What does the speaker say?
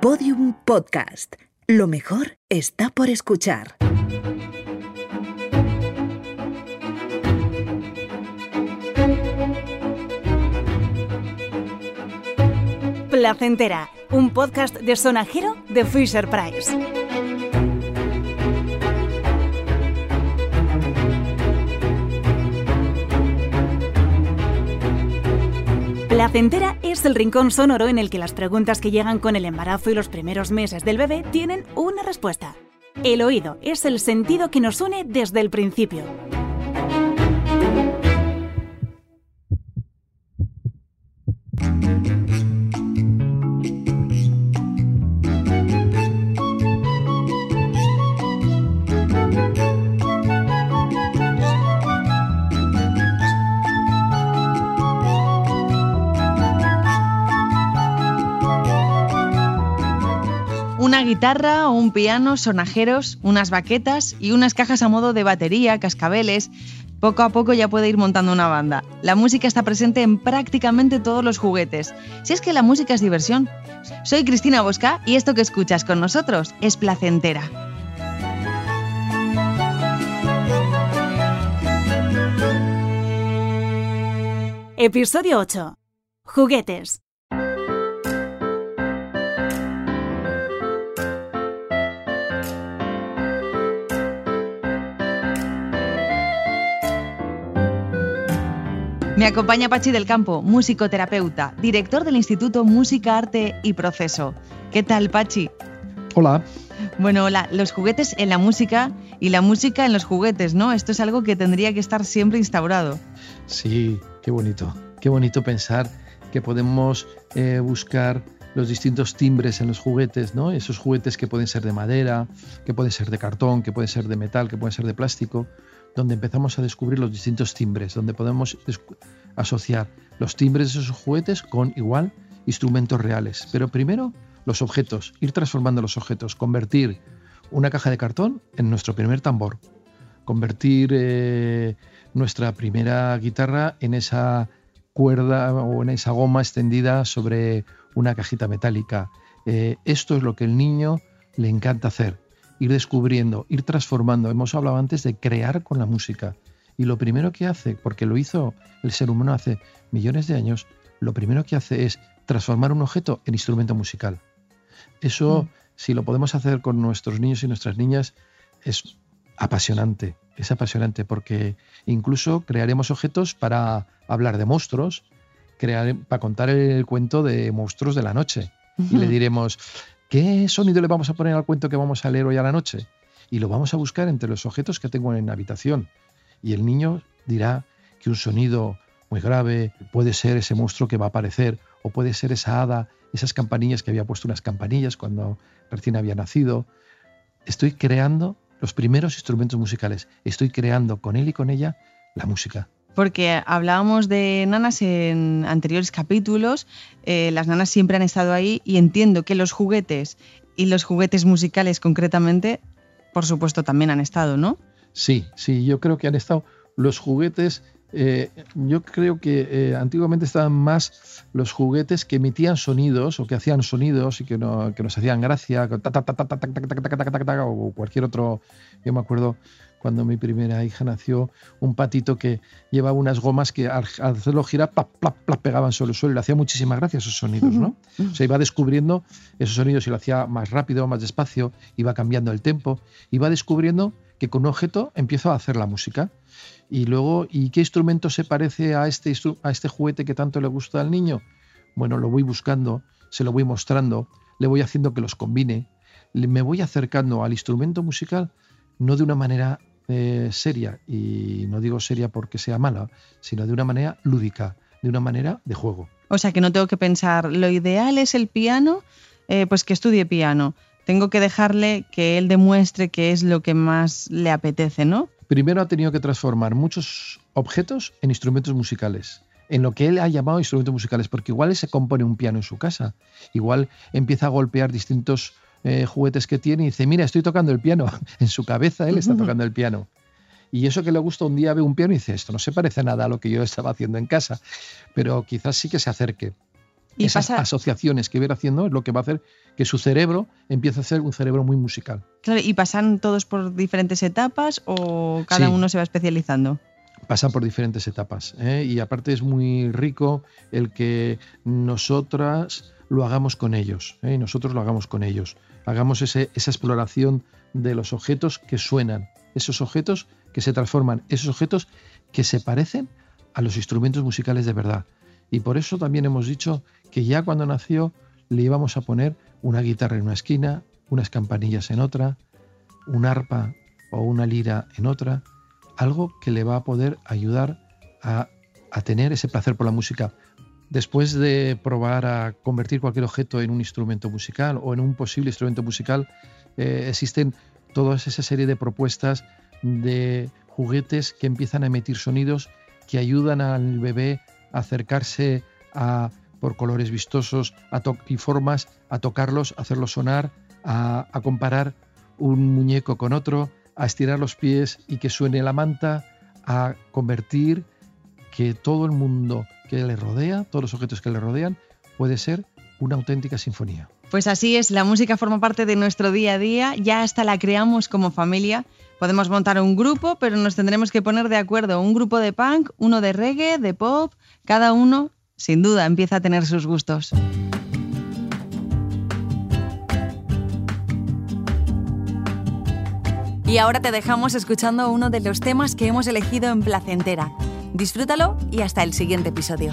Podium Podcast. Lo mejor está por escuchar. Placentera, un podcast de sonajero de Fisher Price. Placentera es el rincón sonoro en el que las preguntas que llegan con el embarazo y los primeros meses del bebé tienen una respuesta. El oído es el sentido que nos une desde el principio. Guitarra, un piano, sonajeros, unas baquetas y unas cajas a modo de batería, cascabeles. Poco a poco ya puede ir montando una banda. La música está presente en prácticamente todos los juguetes. Si es que la música es diversión. Soy Cristina Bosca y esto que escuchas con nosotros es placentera. Episodio 8. Juguetes. Me acompaña Pachi del Campo, musicoterapeuta, director del Instituto Música, Arte y Proceso. ¿Qué tal, Pachi? Hola. Bueno, la- los juguetes en la música y la música en los juguetes, ¿no? Esto es algo que tendría que estar siempre instaurado. Sí, qué bonito. Qué bonito pensar que podemos eh, buscar los distintos timbres en los juguetes, ¿no? Esos juguetes que pueden ser de madera, que pueden ser de cartón, que pueden ser de metal, que pueden ser de plástico, donde empezamos a descubrir los distintos timbres, donde podemos asociar los timbres de esos juguetes con igual instrumentos reales. Pero primero los objetos, ir transformando los objetos, convertir una caja de cartón en nuestro primer tambor, convertir eh, nuestra primera guitarra en esa cuerda o en esa goma extendida sobre una cajita metálica. Eh, esto es lo que el niño le encanta hacer, ir descubriendo, ir transformando. Hemos hablado antes de crear con la música. Y lo primero que hace, porque lo hizo el ser humano hace millones de años, lo primero que hace es transformar un objeto en instrumento musical. Eso, si lo podemos hacer con nuestros niños y nuestras niñas, es apasionante. Es apasionante porque incluso crearemos objetos para hablar de monstruos, crear, para contar el cuento de monstruos de la noche. Y le diremos, ¿qué sonido le vamos a poner al cuento que vamos a leer hoy a la noche? Y lo vamos a buscar entre los objetos que tengo en la habitación. Y el niño dirá que un sonido muy grave puede ser ese monstruo que va a aparecer, o puede ser esa hada, esas campanillas que había puesto unas campanillas cuando recién había nacido. Estoy creando los primeros instrumentos musicales. Estoy creando con él y con ella la música. Porque hablábamos de nanas en anteriores capítulos, eh, las nanas siempre han estado ahí y entiendo que los juguetes y los juguetes musicales concretamente, por supuesto, también han estado, ¿no? Sí, sí, yo creo que han estado los juguetes yo creo que antiguamente estaban más los juguetes que emitían sonidos o que hacían sonidos y que, nos hacían gracia, o cualquier otro. Yo me acuerdo cuando mi primera hija nació, un patito que llevaba unas gomas que al, hacerlo girar, plap, plap, plap, pegaban sobre el suelo. y Le hacía muchísimas gracias esos sonidos, ¿no? O Se iba descubriendo esos sonidos y lo hacía más rápido, más despacio, iba cambiando el tempo, iba descubriendo que con un objeto empiezo a hacer la música. Y luego, ¿y qué instrumento se parece a este, a este juguete que tanto le gusta al niño? Bueno, lo voy buscando, se lo voy mostrando, le voy haciendo que los combine, me voy acercando al instrumento musical no de una manera eh, seria, y no digo seria porque sea mala, sino de una manera lúdica, de una manera de juego. O sea que no tengo que pensar, lo ideal es el piano, eh, pues que estudie piano. Tengo que dejarle que él demuestre qué es lo que más le apetece, ¿no? Primero ha tenido que transformar muchos objetos en instrumentos musicales, en lo que él ha llamado instrumentos musicales, porque igual se compone un piano en su casa, igual empieza a golpear distintos eh, juguetes que tiene y dice, mira, estoy tocando el piano. En su cabeza él está tocando el piano. Y eso que le gusta un día ve un piano y dice, esto no se parece nada a lo que yo estaba haciendo en casa, pero quizás sí que se acerque. Y Esas asociaciones que ver haciendo es lo que va a hacer que su cerebro empiece a ser un cerebro muy musical. Claro, ¿y pasan todos por diferentes etapas o cada uno se va especializando? Pasan por diferentes etapas. ¿eh? Y aparte es muy rico el que nosotras lo hagamos con ellos, ¿eh? y nosotros lo hagamos con ellos. Hagamos esa exploración de los objetos que suenan, esos objetos que se transforman, esos objetos que se parecen a los instrumentos musicales de verdad. Y por eso también hemos dicho que ya cuando nació le íbamos a poner una guitarra en una esquina, unas campanillas en otra, un arpa o una lira en otra, algo que le va a poder ayudar a, tener ese placer por la música. Después de probar a convertir cualquier objeto en un instrumento musical o en un posible instrumento musical, eh, existen toda esa serie de propuestas de juguetes que empiezan a emitir sonidos que ayudan al bebé a acercarse a, por colores vistosos a y formas, a tocarlos, a hacerlos sonar, a, a comparar un muñeco con otro, a estirar los pies y que suene la manta, a convertir que todo el mundo que le rodea, todos los objetos que le rodean, puede ser una auténtica sinfonía. Pues así es, la música forma parte de nuestro día a día, ya hasta la creamos como familia. Podemos montar un grupo, pero nos tendremos que poner de acuerdo, un grupo de punk, uno de reggae, de pop, cada uno, sin duda, empieza a tener sus gustos. Y ahora te dejamos escuchando uno de los temas que hemos elegido en Placentera. Disfrútalo y hasta el siguiente episodio.